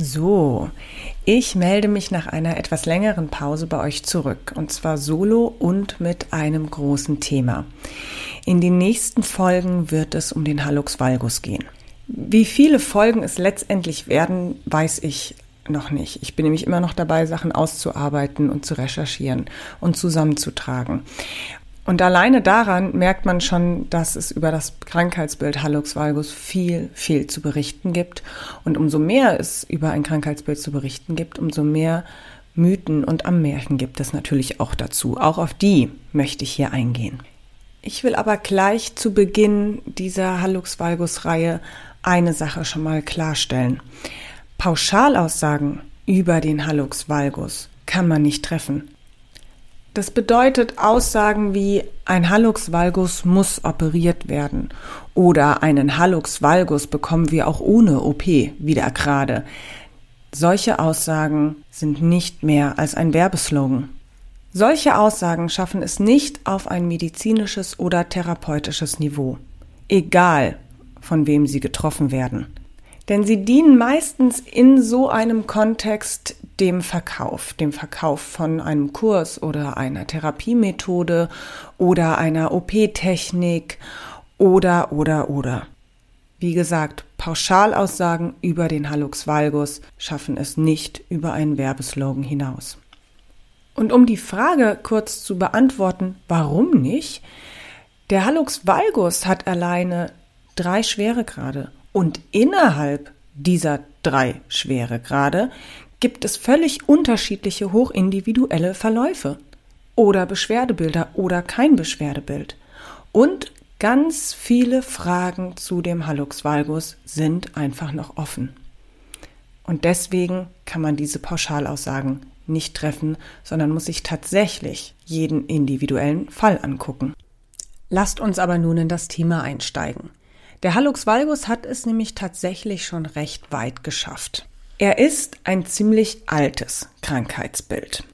So, ich melde mich nach einer etwas längeren Pause bei euch zurück und zwar solo und mit einem großen Thema. In den nächsten Folgen wird es um den Hallux valgus gehen. Wie viele Folgen es letztendlich werden, weiß ich noch nicht. Ich bin nämlich immer noch dabei, Sachen auszuarbeiten und zu recherchieren und zusammenzutragen. Und alleine daran merkt man schon, dass es über das Krankheitsbild Hallux valgus viel, viel zu berichten gibt. Und umso mehr es über ein Krankheitsbild zu berichten gibt, umso mehr Mythen und Ammärchen gibt es natürlich auch dazu. Auch auf die möchte ich hier eingehen. Ich will aber gleich zu Beginn dieser Hallux valgus Reihe eine Sache schon mal klarstellen. Pauschalaussagen über den Hallux valgus kann man nicht treffen. Das bedeutet Aussagen wie ein Hallux valgus muss operiert werden oder einen Hallux valgus bekommen wir auch ohne OP wieder gerade. Solche Aussagen sind nicht mehr als ein Werbeslogan. Solche Aussagen schaffen es nicht auf ein medizinisches oder therapeutisches Niveau, egal von wem sie getroffen werden. Denn sie dienen meistens in so einem Kontext dem Verkauf, dem Verkauf von einem Kurs oder einer Therapiemethode oder einer OP-Technik oder, oder, oder. Wie gesagt, Pauschalaussagen über den Hallux valgus schaffen es nicht über einen Werbeslogan hinaus. Und um die Frage kurz zu beantworten, warum nicht? Der Hallux valgus hat alleine drei Schweregrade und innerhalb dieser drei Schweregrade gibt es völlig unterschiedliche hochindividuelle Verläufe oder Beschwerdebilder oder kein Beschwerdebild. Und ganz viele Fragen zu dem Hallux valgus sind einfach noch offen. Und deswegen kann man diese Pauschalaussagen nicht treffen, sondern muss sich tatsächlich jeden individuellen Fall angucken. Lasst uns aber nun in das Thema einsteigen. Der Hallux valgus hat es nämlich tatsächlich schon recht weit geschafft. Er ist ein ziemlich altes Krankheitsbild.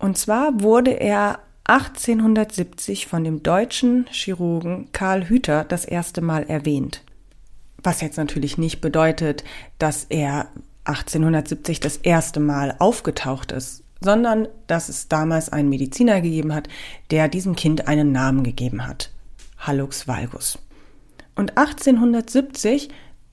Und zwar wurde er 1870 von dem deutschen Chirurgen Karl Hüther das erste Mal erwähnt. Was jetzt natürlich nicht bedeutet, dass er 1870 das erste Mal aufgetaucht ist, sondern dass es damals einen Mediziner gegeben hat, der diesem Kind einen Namen gegeben hat. Hallux valgus. Und 1870,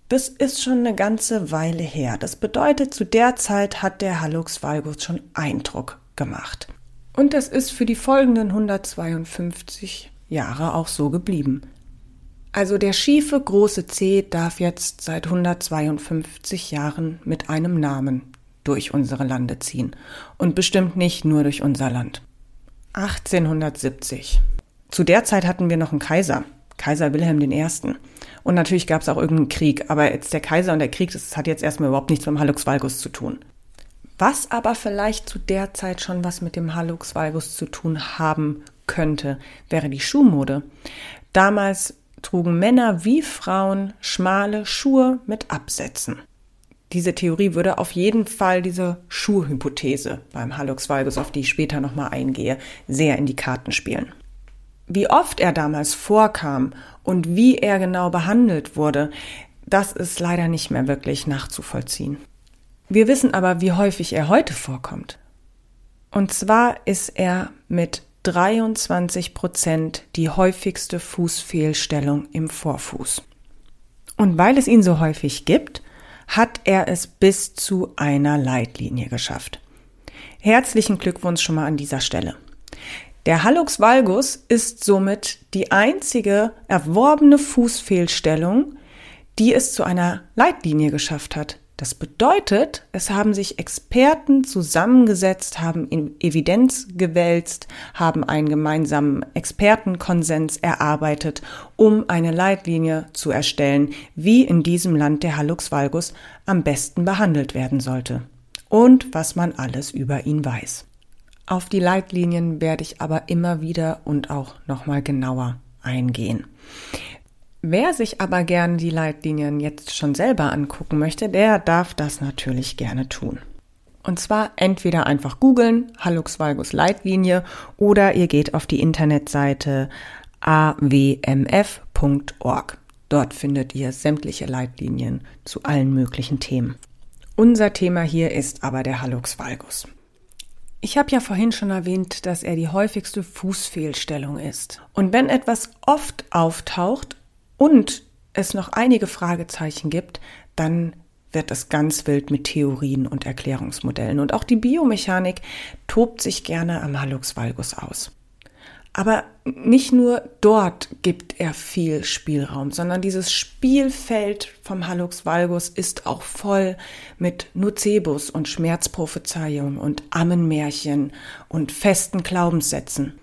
das ist schon eine ganze Weile her. Das bedeutet, zu der Zeit hat der Hallux valgus schon Eindruck gemacht. Und das ist für die folgenden 152 Jahre auch so geblieben. Also der schiefe große C darf jetzt seit 152 Jahren mit einem Namen durch unsere Lande ziehen. Und bestimmt nicht nur durch unser Land. 1870. Zu der Zeit hatten wir noch einen Kaiser. Kaiser Wilhelm I. Und natürlich gab es auch irgendeinen Krieg, aber jetzt der Kaiser und der Krieg, das hat jetzt erstmal überhaupt nichts mit dem Hallux valgus zu tun. Was aber vielleicht zu der Zeit schon was mit dem Hallux valgus zu tun haben könnte, wäre die Schuhmode. Damals trugen Männer wie Frauen schmale Schuhe mit Absätzen. Diese Theorie würde auf jeden Fall diese Schuhhypothese beim Hallux valgus, auf die ich später nochmal eingehe, sehr in die Karten spielen. Wie oft er damals vorkam und wie er genau behandelt wurde, das ist leider nicht mehr wirklich nachzuvollziehen. Wir wissen aber, wie häufig er heute vorkommt. Und zwar ist er mit 23 Prozent die häufigste Fußfehlstellung im Vorfuß. Und weil es ihn so häufig gibt, hat er es bis zu einer Leitlinie geschafft. Herzlichen Glückwunsch schon mal an dieser Stelle. Der Hallux valgus ist somit die einzige erworbene Fußfehlstellung, die es zu einer Leitlinie geschafft hat. Das bedeutet, es haben sich Experten zusammengesetzt, haben Evidenz gewälzt, haben einen gemeinsamen Expertenkonsens erarbeitet, um eine Leitlinie zu erstellen, wie in diesem Land der Hallux valgus am besten behandelt werden sollte und was man alles über ihn weiß. Auf die Leitlinien werde ich aber immer wieder und auch nochmal genauer eingehen. Wer sich aber gerne die Leitlinien jetzt schon selber angucken möchte, der darf das natürlich gerne tun. Und zwar entweder einfach googeln, Hallux Valgus Leitlinie, oder ihr geht auf die Internetseite awmf.org. Dort findet ihr sämtliche Leitlinien zu allen möglichen Themen. Unser Thema hier ist aber der Hallux valgus. Ich habe ja vorhin schon erwähnt, dass er die häufigste Fußfehlstellung ist. Und wenn etwas oft auftaucht und es noch einige Fragezeichen gibt, dann wird es ganz wild mit Theorien und Erklärungsmodellen. Und auch die Biomechanik tobt sich gerne am Hallux valgus aus. Aber nicht nur dort gibt er viel Spielraum, sondern dieses Spielfeld vom Hallux valgus ist auch voll mit Nocebus und Schmerzprophezeiungen und Ammenmärchen und festen Glaubenssätzen.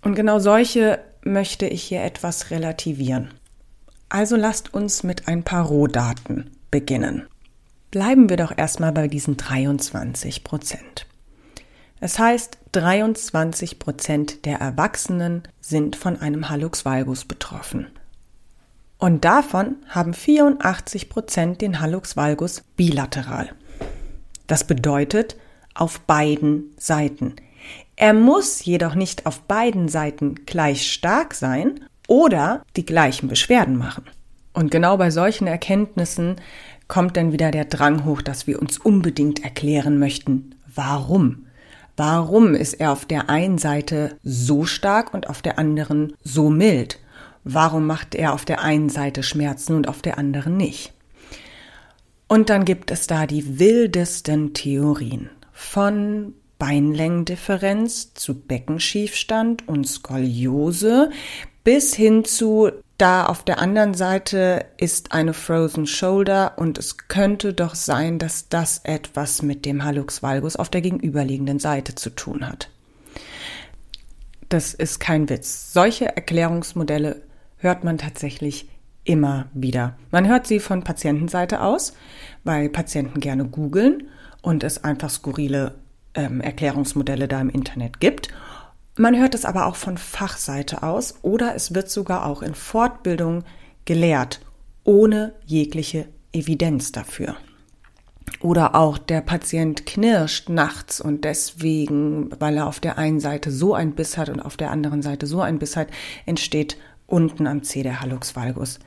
Und genau solche möchte ich hier etwas relativieren. Also lasst uns mit ein paar Rohdaten beginnen. Bleiben wir doch erstmal bei diesen 23 Prozent. Es heißt, 23 Prozent der Erwachsenen sind von einem Hallux valgus betroffen. Und davon haben 84 Prozent den Hallux valgus bilateral. Das bedeutet auf beiden Seiten. Er muss jedoch nicht auf beiden Seiten gleich stark sein oder die gleichen Beschwerden machen. Und genau bei solchen Erkenntnissen kommt dann wieder der Drang hoch, dass wir uns unbedingt erklären möchten, warum Warum ist er auf der einen Seite so stark und auf der anderen so mild? Warum macht er auf der einen Seite Schmerzen und auf der anderen nicht? Und dann gibt es da die wildesten Theorien von Beinlängendifferenz zu Beckenschiefstand und Skoliose bis hin zu da auf der anderen Seite ist eine Frozen Shoulder und es könnte doch sein, dass das etwas mit dem Hallux valgus auf der gegenüberliegenden Seite zu tun hat. Das ist kein Witz. Solche Erklärungsmodelle hört man tatsächlich immer wieder. Man hört sie von Patientenseite aus, weil Patienten gerne googeln und es einfach skurrile ähm, Erklärungsmodelle da im Internet gibt. Man hört es aber auch von Fachseite aus oder es wird sogar auch in Fortbildung gelehrt, ohne jegliche Evidenz dafür. Oder auch der Patient knirscht nachts und deswegen, weil er auf der einen Seite so ein Biss hat und auf der anderen Seite so ein Biss hat, entsteht unten am C der Hallux valgus.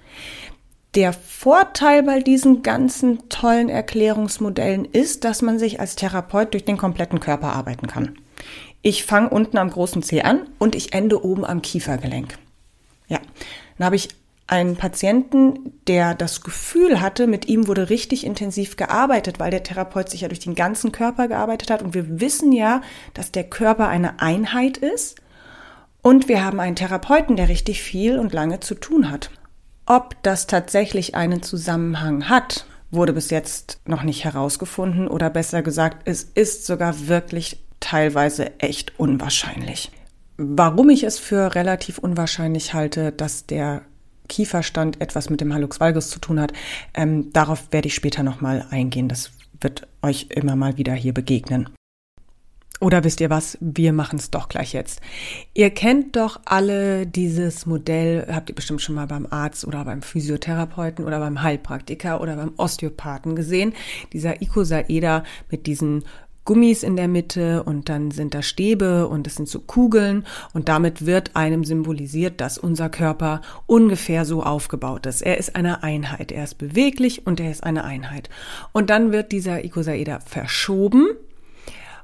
Der Vorteil bei diesen ganzen tollen Erklärungsmodellen ist, dass man sich als Therapeut durch den kompletten Körper arbeiten kann. Ich fange unten am großen Zeh an und ich ende oben am Kiefergelenk. Ja, dann habe ich einen Patienten, der das Gefühl hatte, mit ihm wurde richtig intensiv gearbeitet, weil der Therapeut sich ja durch den ganzen Körper gearbeitet hat. Und wir wissen ja, dass der Körper eine Einheit ist. Und wir haben einen Therapeuten, der richtig viel und lange zu tun hat. Ob das tatsächlich einen Zusammenhang hat, wurde bis jetzt noch nicht herausgefunden oder besser gesagt, es ist sogar wirklich teilweise echt unwahrscheinlich. Warum ich es für relativ unwahrscheinlich halte, dass der Kieferstand etwas mit dem Hallux valgus zu tun hat, ähm, darauf werde ich später nochmal eingehen. Das wird euch immer mal wieder hier begegnen. Oder wisst ihr was? Wir machen es doch gleich jetzt. Ihr kennt doch alle dieses Modell, habt ihr bestimmt schon mal beim Arzt oder beim Physiotherapeuten oder beim Heilpraktiker oder beim Osteopathen gesehen. Dieser Icosaeder mit diesen Gummis in der Mitte und dann sind da Stäbe und es sind so Kugeln und damit wird einem symbolisiert, dass unser Körper ungefähr so aufgebaut ist. Er ist eine Einheit, er ist beweglich und er ist eine Einheit. Und dann wird dieser Icosaeder verschoben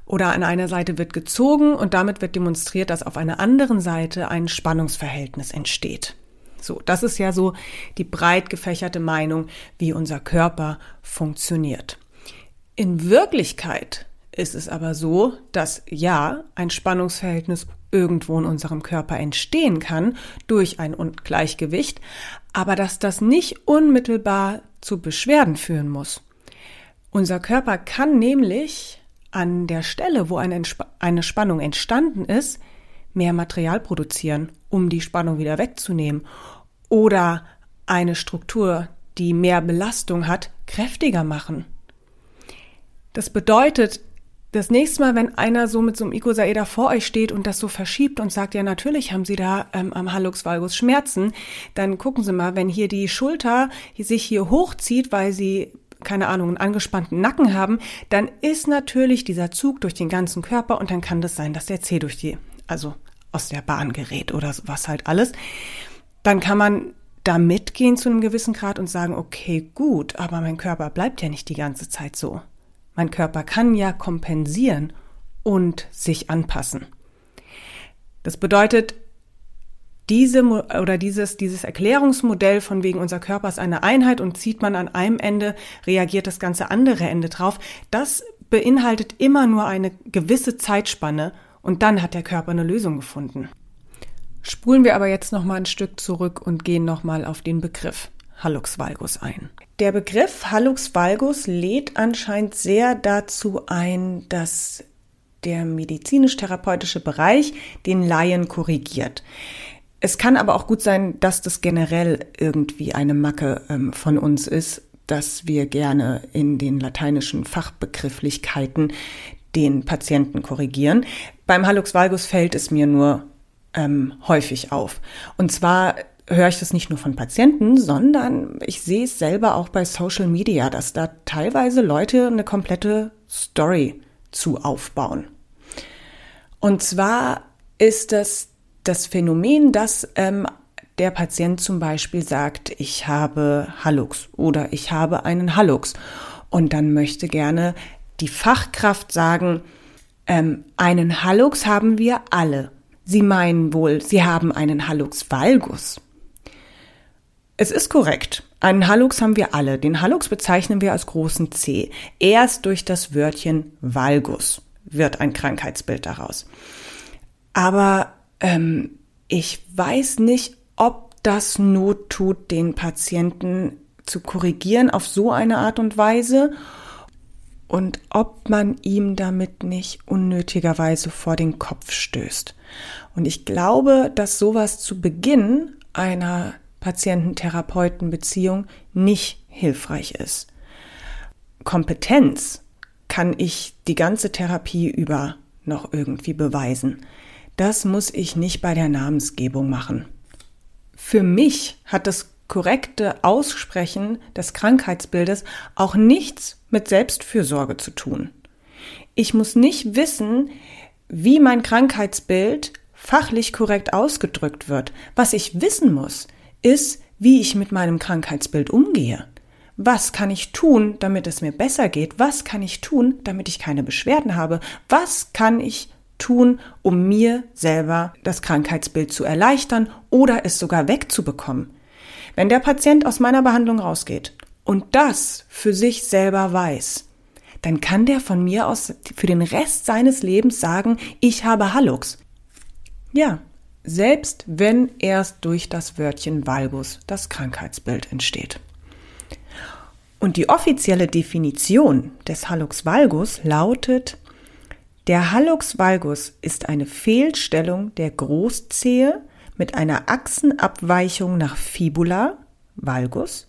oder an einer Seite wird gezogen und damit wird demonstriert, dass auf einer anderen Seite ein Spannungsverhältnis entsteht. So, das ist ja so die breit gefächerte Meinung, wie unser Körper funktioniert. In Wirklichkeit ist es aber so, dass ja, ein Spannungsverhältnis irgendwo in unserem Körper entstehen kann durch ein Ungleichgewicht, aber dass das nicht unmittelbar zu Beschwerden führen muss. Unser Körper kann nämlich an der Stelle, wo eine, eine Spannung entstanden ist, mehr Material produzieren, um die Spannung wieder wegzunehmen oder eine Struktur, die mehr Belastung hat, kräftiger machen. Das bedeutet, das nächste Mal, wenn einer so mit so einem Icosaeder vor euch steht und das so verschiebt und sagt, ja, natürlich haben Sie da ähm, am Hallux valgus Schmerzen, dann gucken Sie mal, wenn hier die Schulter sich hier hochzieht, weil Sie keine Ahnung, einen angespannten Nacken haben, dann ist natürlich dieser Zug durch den ganzen Körper und dann kann das sein, dass der Zeh durch die, also aus der Bahn gerät oder was halt alles. Dann kann man da mitgehen zu einem gewissen Grad und sagen, okay, gut, aber mein Körper bleibt ja nicht die ganze Zeit so. Mein Körper kann ja kompensieren und sich anpassen. Das bedeutet, diese oder dieses, dieses Erklärungsmodell von wegen unser Körper ist eine Einheit und zieht man an einem Ende, reagiert das ganze andere Ende drauf, das beinhaltet immer nur eine gewisse Zeitspanne und dann hat der Körper eine Lösung gefunden. Spulen wir aber jetzt noch mal ein Stück zurück und gehen noch mal auf den Begriff Hallux valgus ein. Der Begriff Hallux valgus lädt anscheinend sehr dazu ein, dass der medizinisch-therapeutische Bereich den Laien korrigiert. Es kann aber auch gut sein, dass das generell irgendwie eine Macke ähm, von uns ist, dass wir gerne in den lateinischen Fachbegrifflichkeiten den Patienten korrigieren. Beim Hallux valgus fällt es mir nur ähm, häufig auf. Und zwar höre ich das nicht nur von Patienten, sondern ich sehe es selber auch bei Social Media, dass da teilweise Leute eine komplette Story zu aufbauen. Und zwar ist das das Phänomen, dass ähm, der Patient zum Beispiel sagt, ich habe Hallux oder ich habe einen Hallux und dann möchte gerne die Fachkraft sagen, ähm, einen Hallux haben wir alle. Sie meinen wohl, Sie haben einen Hallux valgus. Es ist korrekt. Einen Hallux haben wir alle. Den Hallux bezeichnen wir als großen C. Erst durch das Wörtchen valgus wird ein Krankheitsbild daraus. Aber ähm, ich weiß nicht, ob das Not tut, den Patienten zu korrigieren auf so eine Art und Weise und ob man ihm damit nicht unnötigerweise vor den Kopf stößt. Und ich glaube, dass sowas zu Beginn einer Patienten-Therapeuten-Beziehung nicht hilfreich ist. Kompetenz kann ich die ganze Therapie über noch irgendwie beweisen. Das muss ich nicht bei der Namensgebung machen. Für mich hat das korrekte Aussprechen des Krankheitsbildes auch nichts mit Selbstfürsorge zu tun. Ich muss nicht wissen, wie mein Krankheitsbild fachlich korrekt ausgedrückt wird. Was ich wissen muss, ist, wie ich mit meinem Krankheitsbild umgehe. Was kann ich tun, damit es mir besser geht? Was kann ich tun, damit ich keine Beschwerden habe? Was kann ich tun, um mir selber das Krankheitsbild zu erleichtern oder es sogar wegzubekommen? Wenn der Patient aus meiner Behandlung rausgeht und das für sich selber weiß, dann kann der von mir aus für den Rest seines Lebens sagen, ich habe Hallux. Ja, selbst wenn erst durch das Wörtchen Valgus das Krankheitsbild entsteht. Und die offizielle Definition des Hallux valgus lautet, der Hallux valgus ist eine Fehlstellung der Großzehe mit einer Achsenabweichung nach Fibula, Valgus,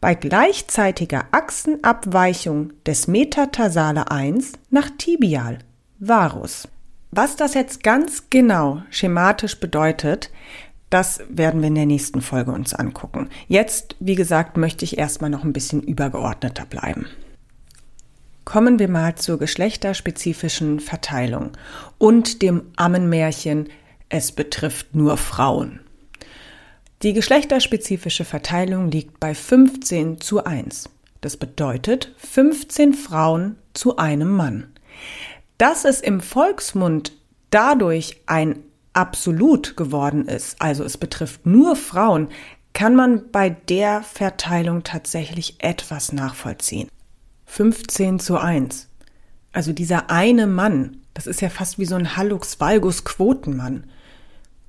bei gleichzeitiger Achsenabweichung des Metatarsale 1 nach Tibial, Varus. Was das jetzt ganz genau schematisch bedeutet, das werden wir in der nächsten Folge uns angucken. Jetzt, wie gesagt, möchte ich erstmal noch ein bisschen übergeordneter bleiben. Kommen wir mal zur geschlechterspezifischen Verteilung und dem Ammenmärchen es betrifft nur Frauen. Die geschlechterspezifische Verteilung liegt bei 15 zu 1. Das bedeutet 15 Frauen zu einem Mann. Dass es im Volksmund dadurch ein Absolut geworden ist, also es betrifft nur Frauen, kann man bei der Verteilung tatsächlich etwas nachvollziehen. 15 zu 1. Also dieser eine Mann, das ist ja fast wie so ein Hallux Valgus Quotenmann.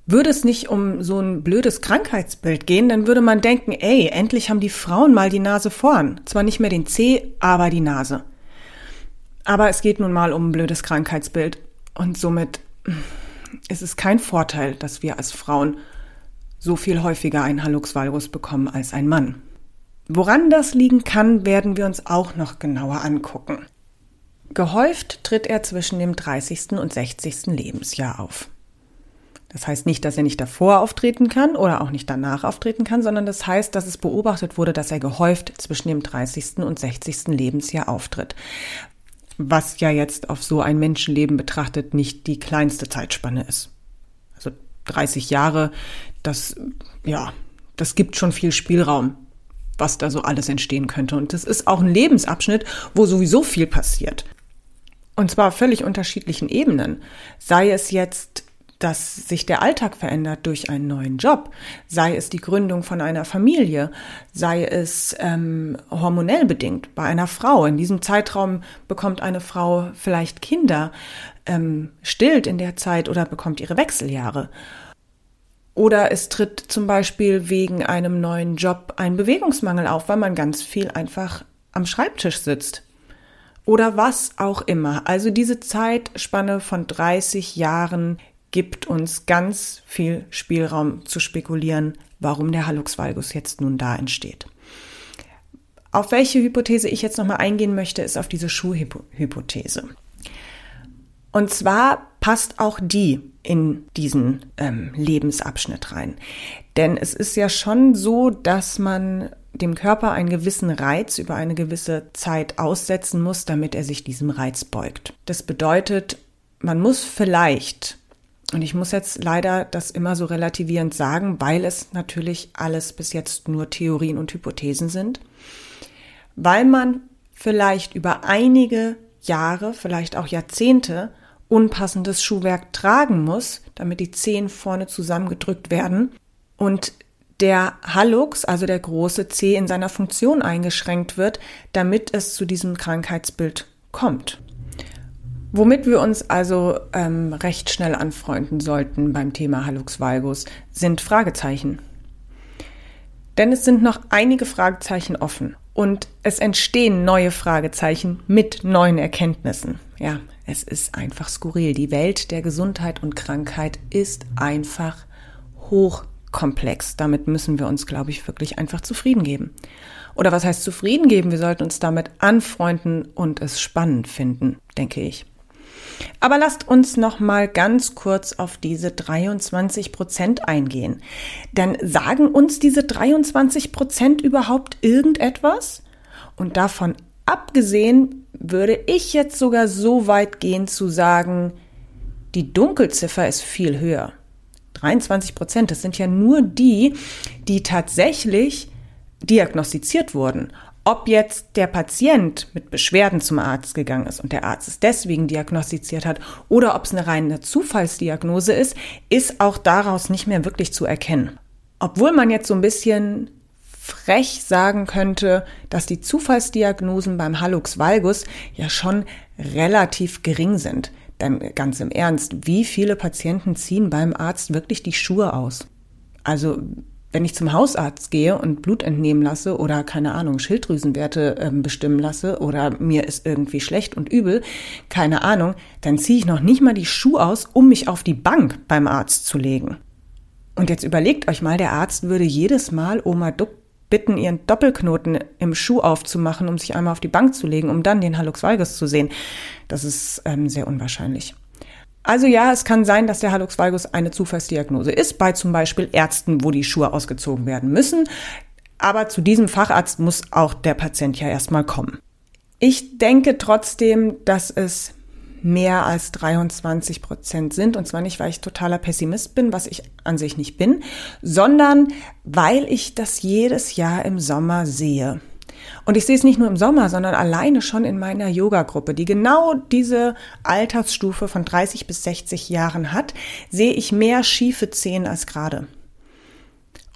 Würde es nicht um so ein blödes Krankheitsbild gehen, dann würde man denken, ey, endlich haben die Frauen mal die Nase vorn. Zwar nicht mehr den C, aber die Nase. Aber es geht nun mal um ein blödes Krankheitsbild. Und somit ist es kein Vorteil, dass wir als Frauen so viel häufiger ein Hallux valgus bekommen als ein Mann. Woran das liegen kann, werden wir uns auch noch genauer angucken. Gehäuft tritt er zwischen dem 30. und 60. Lebensjahr auf. Das heißt nicht, dass er nicht davor auftreten kann oder auch nicht danach auftreten kann, sondern das heißt, dass es beobachtet wurde, dass er gehäuft zwischen dem 30. und 60. Lebensjahr auftritt. Was ja jetzt auf so ein Menschenleben betrachtet nicht die kleinste Zeitspanne ist. Also 30 Jahre, das, ja, das gibt schon viel Spielraum, was da so alles entstehen könnte. Und das ist auch ein Lebensabschnitt, wo sowieso viel passiert. Und zwar auf völlig unterschiedlichen Ebenen. Sei es jetzt dass sich der Alltag verändert durch einen neuen Job, sei es die Gründung von einer Familie, sei es ähm, hormonell bedingt bei einer Frau. In diesem Zeitraum bekommt eine Frau vielleicht Kinder, ähm, stillt in der Zeit oder bekommt ihre Wechseljahre. Oder es tritt zum Beispiel wegen einem neuen Job ein Bewegungsmangel auf, weil man ganz viel einfach am Schreibtisch sitzt. Oder was auch immer. Also diese Zeitspanne von 30 Jahren gibt uns ganz viel Spielraum zu spekulieren, warum der Hallux valgus jetzt nun da entsteht. Auf welche Hypothese ich jetzt nochmal eingehen möchte, ist auf diese Schuhhypothese. Und zwar passt auch die in diesen ähm, Lebensabschnitt rein. Denn es ist ja schon so, dass man dem Körper einen gewissen Reiz über eine gewisse Zeit aussetzen muss, damit er sich diesem Reiz beugt. Das bedeutet, man muss vielleicht und ich muss jetzt leider das immer so relativierend sagen, weil es natürlich alles bis jetzt nur Theorien und Hypothesen sind, weil man vielleicht über einige Jahre, vielleicht auch Jahrzehnte unpassendes Schuhwerk tragen muss, damit die Zehen vorne zusammengedrückt werden und der Hallux, also der große Zeh, in seiner Funktion eingeschränkt wird, damit es zu diesem Krankheitsbild kommt. Womit wir uns also ähm, recht schnell anfreunden sollten beim Thema Hallux valgus, sind Fragezeichen. Denn es sind noch einige Fragezeichen offen und es entstehen neue Fragezeichen mit neuen Erkenntnissen. Ja, es ist einfach skurril. Die Welt der Gesundheit und Krankheit ist einfach hochkomplex. Damit müssen wir uns, glaube ich, wirklich einfach zufrieden geben. Oder was heißt zufrieden geben? Wir sollten uns damit anfreunden und es spannend finden, denke ich. Aber lasst uns noch mal ganz kurz auf diese 23 Prozent eingehen. Denn sagen uns diese 23 Prozent überhaupt irgendetwas? Und davon abgesehen würde ich jetzt sogar so weit gehen zu sagen, die Dunkelziffer ist viel höher. 23 Prozent, das sind ja nur die, die tatsächlich diagnostiziert wurden. Ob jetzt der Patient mit Beschwerden zum Arzt gegangen ist und der Arzt es deswegen diagnostiziert hat oder ob es eine reine Zufallsdiagnose ist, ist auch daraus nicht mehr wirklich zu erkennen. Obwohl man jetzt so ein bisschen frech sagen könnte, dass die Zufallsdiagnosen beim Hallux valgus ja schon relativ gering sind. Denn ganz im Ernst, wie viele Patienten ziehen beim Arzt wirklich die Schuhe aus? Also wenn ich zum Hausarzt gehe und Blut entnehmen lasse oder keine Ahnung, Schilddrüsenwerte äh, bestimmen lasse oder mir ist irgendwie schlecht und übel, keine Ahnung, dann ziehe ich noch nicht mal die Schuhe aus, um mich auf die Bank beim Arzt zu legen. Und jetzt überlegt euch mal, der Arzt würde jedes Mal Oma Duck bitten, ihren Doppelknoten im Schuh aufzumachen, um sich einmal auf die Bank zu legen, um dann den Hallux valgus zu sehen. Das ist ähm, sehr unwahrscheinlich. Also ja, es kann sein, dass der Hallux valgus eine Zufallsdiagnose ist, bei zum Beispiel Ärzten, wo die Schuhe ausgezogen werden müssen. Aber zu diesem Facharzt muss auch der Patient ja erstmal kommen. Ich denke trotzdem, dass es mehr als 23 Prozent sind. Und zwar nicht, weil ich totaler Pessimist bin, was ich an sich nicht bin, sondern weil ich das jedes Jahr im Sommer sehe. Und ich sehe es nicht nur im Sommer, sondern alleine schon in meiner Yoga-Gruppe, die genau diese Altersstufe von 30 bis 60 Jahren hat, sehe ich mehr schiefe Zehen als gerade.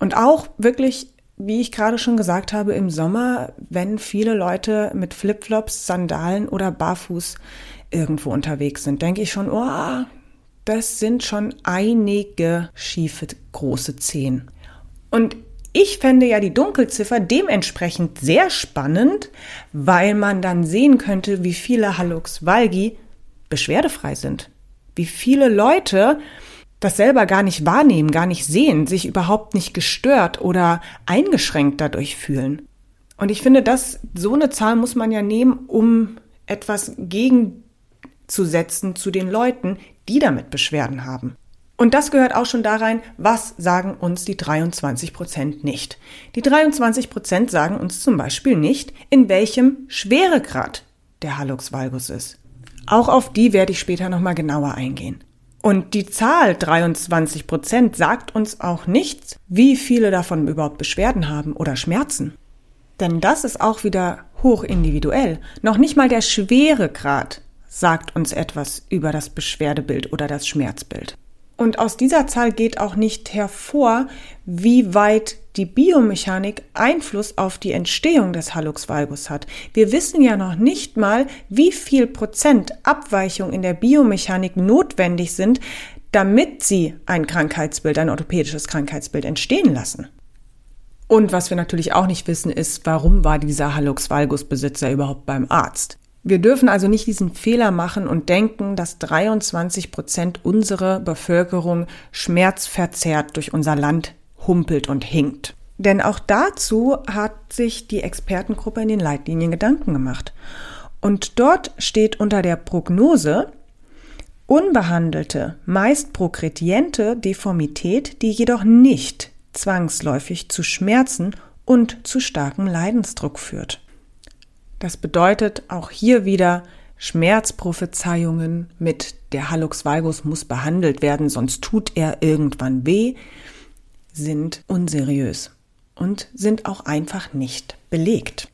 Und auch wirklich, wie ich gerade schon gesagt habe, im Sommer, wenn viele Leute mit Flipflops, Sandalen oder barfuß irgendwo unterwegs sind, denke ich schon, oh, das sind schon einige schiefe große Zehen. Und ich fände ja die Dunkelziffer dementsprechend sehr spannend, weil man dann sehen könnte, wie viele Hallux valgi beschwerdefrei sind. Wie viele Leute das selber gar nicht wahrnehmen, gar nicht sehen, sich überhaupt nicht gestört oder eingeschränkt dadurch fühlen. Und ich finde, dass so eine Zahl muss man ja nehmen, um etwas gegenzusetzen zu den Leuten, die damit Beschwerden haben. Und das gehört auch schon da rein, was sagen uns die 23 Prozent nicht. Die 23 Prozent sagen uns zum Beispiel nicht, in welchem Schweregrad der Hallux valgus ist. Auch auf die werde ich später nochmal genauer eingehen. Und die Zahl 23 Prozent sagt uns auch nichts, wie viele davon überhaupt Beschwerden haben oder Schmerzen. Denn das ist auch wieder hoch individuell. Noch nicht mal der Schweregrad sagt uns etwas über das Beschwerdebild oder das Schmerzbild. Und aus dieser Zahl geht auch nicht hervor, wie weit die Biomechanik Einfluss auf die Entstehung des Hallux valgus hat. Wir wissen ja noch nicht mal, wie viel Prozent Abweichung in der Biomechanik notwendig sind, damit sie ein Krankheitsbild, ein orthopädisches Krankheitsbild entstehen lassen. Und was wir natürlich auch nicht wissen, ist, warum war dieser Hallux valgus Besitzer überhaupt beim Arzt? Wir dürfen also nicht diesen Fehler machen und denken, dass 23 Prozent unserer Bevölkerung schmerzverzerrt durch unser Land humpelt und hinkt. Denn auch dazu hat sich die Expertengruppe in den Leitlinien Gedanken gemacht. Und dort steht unter der Prognose unbehandelte, meist progrediente Deformität, die jedoch nicht zwangsläufig zu Schmerzen und zu starkem Leidensdruck führt. Das bedeutet auch hier wieder Schmerzprophezeiungen mit der Hallux valgus muss behandelt werden, sonst tut er irgendwann weh, sind unseriös und sind auch einfach nicht belegt.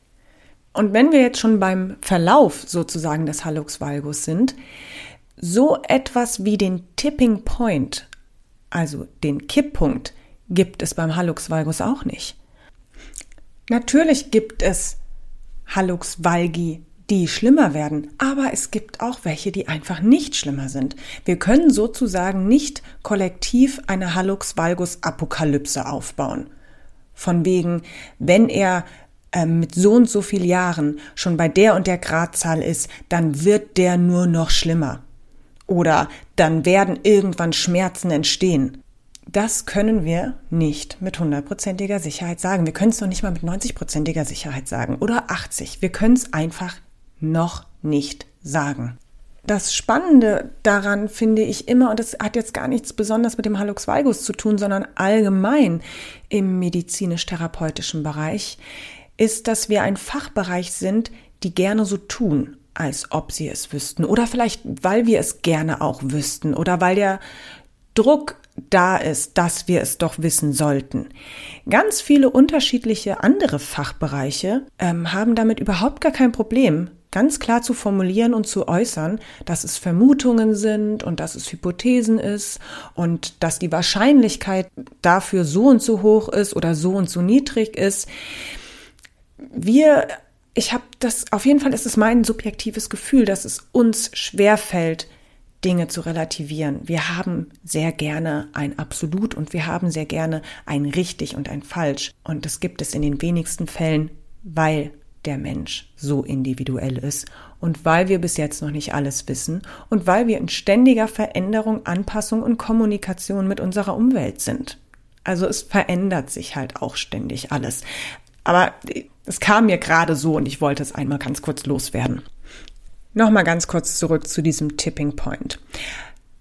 Und wenn wir jetzt schon beim Verlauf sozusagen des Hallux valgus sind, so etwas wie den Tipping Point, also den Kipppunkt, gibt es beim Hallux valgus auch nicht. Natürlich gibt es Hallux valgi, die schlimmer werden, aber es gibt auch welche, die einfach nicht schlimmer sind. Wir können sozusagen nicht kollektiv eine Hallux valgus Apokalypse aufbauen. Von wegen, wenn er äh, mit so und so viel Jahren schon bei der und der Gradzahl ist, dann wird der nur noch schlimmer. Oder dann werden irgendwann Schmerzen entstehen. Das können wir nicht mit hundertprozentiger Sicherheit sagen. Wir können es noch nicht mal mit 90-prozentiger Sicherheit sagen oder 80. Wir können es einfach noch nicht sagen. Das Spannende daran finde ich immer, und das hat jetzt gar nichts besonders mit dem Hallux valgus zu tun, sondern allgemein im medizinisch-therapeutischen Bereich, ist, dass wir ein Fachbereich sind, die gerne so tun, als ob sie es wüssten. Oder vielleicht, weil wir es gerne auch wüssten. Oder weil der Druck da ist, dass wir es doch wissen sollten. Ganz viele unterschiedliche andere Fachbereiche ähm, haben damit überhaupt gar kein Problem, ganz klar zu formulieren und zu äußern, dass es Vermutungen sind und dass es Hypothesen ist und dass die Wahrscheinlichkeit dafür so und so hoch ist oder so und so niedrig ist. Wir ich habe das, auf jeden Fall ist es mein subjektives Gefühl, dass es uns schwerfällt, Dinge zu relativieren. Wir haben sehr gerne ein Absolut und wir haben sehr gerne ein Richtig und ein Falsch. Und das gibt es in den wenigsten Fällen, weil der Mensch so individuell ist und weil wir bis jetzt noch nicht alles wissen und weil wir in ständiger Veränderung, Anpassung und Kommunikation mit unserer Umwelt sind. Also es verändert sich halt auch ständig alles. Aber es kam mir gerade so und ich wollte es einmal ganz kurz loswerden. Nochmal ganz kurz zurück zu diesem Tipping Point.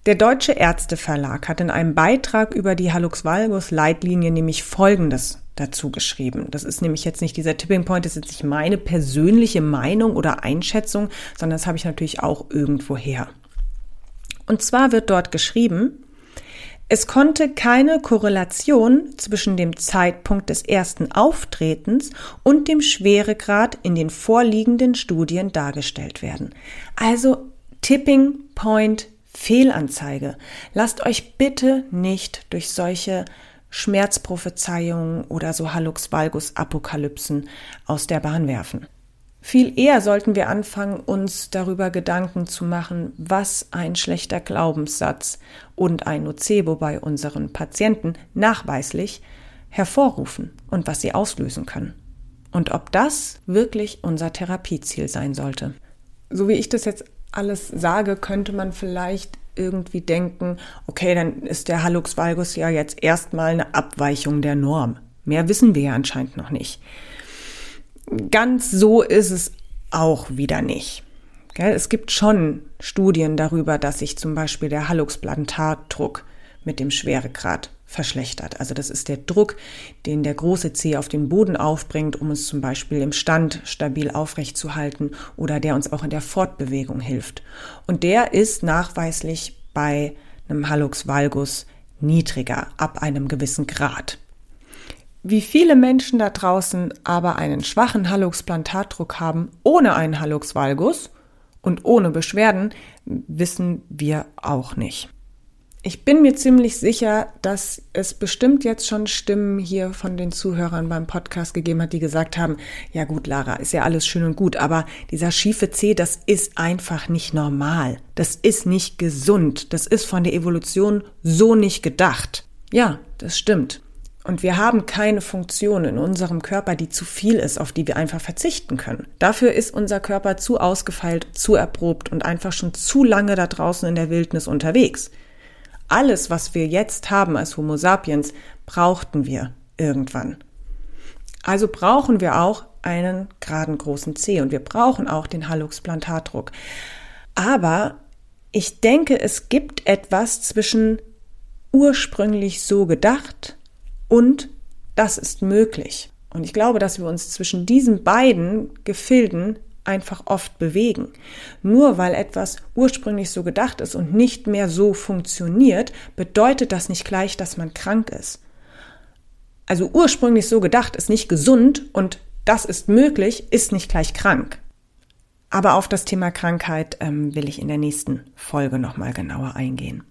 Der Deutsche Ärzteverlag hat in einem Beitrag über die Hallux valgus Leitlinie nämlich Folgendes dazu geschrieben. Das ist nämlich jetzt nicht dieser Tipping Point, das ist jetzt nicht meine persönliche Meinung oder Einschätzung, sondern das habe ich natürlich auch irgendwo her. Und zwar wird dort geschrieben, es konnte keine Korrelation zwischen dem Zeitpunkt des ersten Auftretens und dem Schweregrad in den vorliegenden Studien dargestellt werden. Also Tipping Point Fehlanzeige. Lasst euch bitte nicht durch solche Schmerzprophezeiungen oder so Hallux valgus Apokalypsen aus der Bahn werfen. Viel eher sollten wir anfangen, uns darüber Gedanken zu machen, was ein schlechter Glaubenssatz und ein Nocebo bei unseren Patienten nachweislich hervorrufen und was sie auslösen können. Und ob das wirklich unser Therapieziel sein sollte. So wie ich das jetzt alles sage, könnte man vielleicht irgendwie denken, okay, dann ist der Hallux valgus ja jetzt erstmal eine Abweichung der Norm. Mehr wissen wir ja anscheinend noch nicht ganz so ist es auch wieder nicht. Es gibt schon Studien darüber, dass sich zum Beispiel der Hallux-Plantartdruck mit dem Schweregrad verschlechtert. Also das ist der Druck, den der große Zeh auf den Boden aufbringt, um es zum Beispiel im Stand stabil aufrecht zu halten oder der uns auch in der Fortbewegung hilft. Und der ist nachweislich bei einem Hallux valgus niedriger ab einem gewissen Grad. Wie viele Menschen da draußen aber einen schwachen Hallux-Plantatdruck haben ohne einen Hallux valgus und ohne Beschwerden, wissen wir auch nicht. Ich bin mir ziemlich sicher, dass es bestimmt jetzt schon Stimmen hier von den Zuhörern beim Podcast gegeben hat, die gesagt haben, ja gut, Lara, ist ja alles schön und gut, aber dieser schiefe C, das ist einfach nicht normal. Das ist nicht gesund. Das ist von der Evolution so nicht gedacht. Ja, das stimmt. Und wir haben keine Funktion in unserem Körper, die zu viel ist, auf die wir einfach verzichten können. Dafür ist unser Körper zu ausgefeilt, zu erprobt und einfach schon zu lange da draußen in der Wildnis unterwegs. Alles, was wir jetzt haben als Homo sapiens, brauchten wir irgendwann. Also brauchen wir auch einen geraden großen C und wir brauchen auch den Hallux Plantatdruck. Aber ich denke, es gibt etwas zwischen ursprünglich so gedacht und das ist möglich. Und ich glaube, dass wir uns zwischen diesen beiden Gefilden einfach oft bewegen. Nur weil etwas ursprünglich so gedacht ist und nicht mehr so funktioniert, bedeutet das nicht gleich, dass man krank ist. Also ursprünglich so gedacht ist nicht gesund und das ist möglich, ist nicht gleich krank. Aber auf das Thema Krankheit ähm, will ich in der nächsten Folge nochmal genauer eingehen.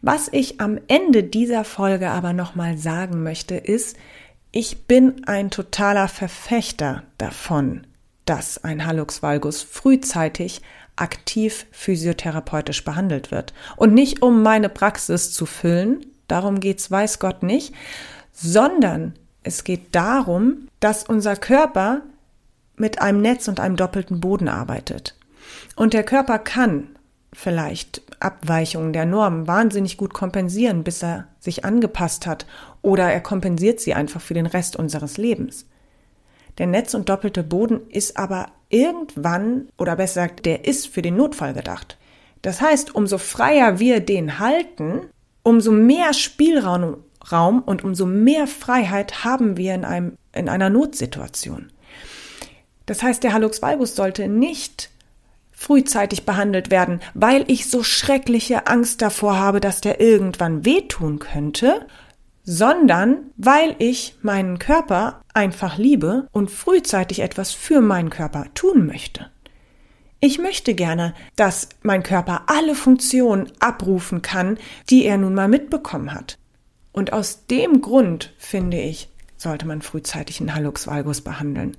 Was ich am Ende dieser Folge aber nochmal sagen möchte, ist, ich bin ein totaler Verfechter davon, dass ein Hallux valgus frühzeitig aktiv physiotherapeutisch behandelt wird. Und nicht um meine Praxis zu füllen, darum geht's weiß Gott nicht, sondern es geht darum, dass unser Körper mit einem Netz und einem doppelten Boden arbeitet. Und der Körper kann vielleicht Abweichungen der Norm wahnsinnig gut kompensieren, bis er sich angepasst hat, oder er kompensiert sie einfach für den Rest unseres Lebens. Der Netz- und doppelte Boden ist aber irgendwann, oder besser gesagt, der ist für den Notfall gedacht. Das heißt, umso freier wir den halten, umso mehr Spielraum Raum und umso mehr Freiheit haben wir in, einem, in einer Notsituation. Das heißt, der Hallux valgus sollte nicht frühzeitig behandelt werden, weil ich so schreckliche Angst davor habe, dass der irgendwann wehtun könnte, sondern weil ich meinen Körper einfach liebe und frühzeitig etwas für meinen Körper tun möchte. Ich möchte gerne, dass mein Körper alle Funktionen abrufen kann, die er nun mal mitbekommen hat. Und aus dem Grund, finde ich, sollte man frühzeitig einen Hallux valgus behandeln.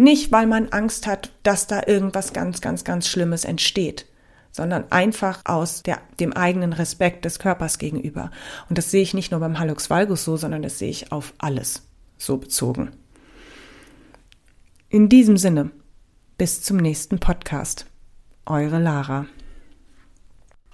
Nicht, weil man Angst hat, dass da irgendwas ganz, ganz, ganz Schlimmes entsteht, sondern einfach aus der, dem eigenen Respekt des Körpers gegenüber. Und das sehe ich nicht nur beim Hallux valgus so, sondern das sehe ich auf alles so bezogen. In diesem Sinne, bis zum nächsten Podcast. Eure Lara.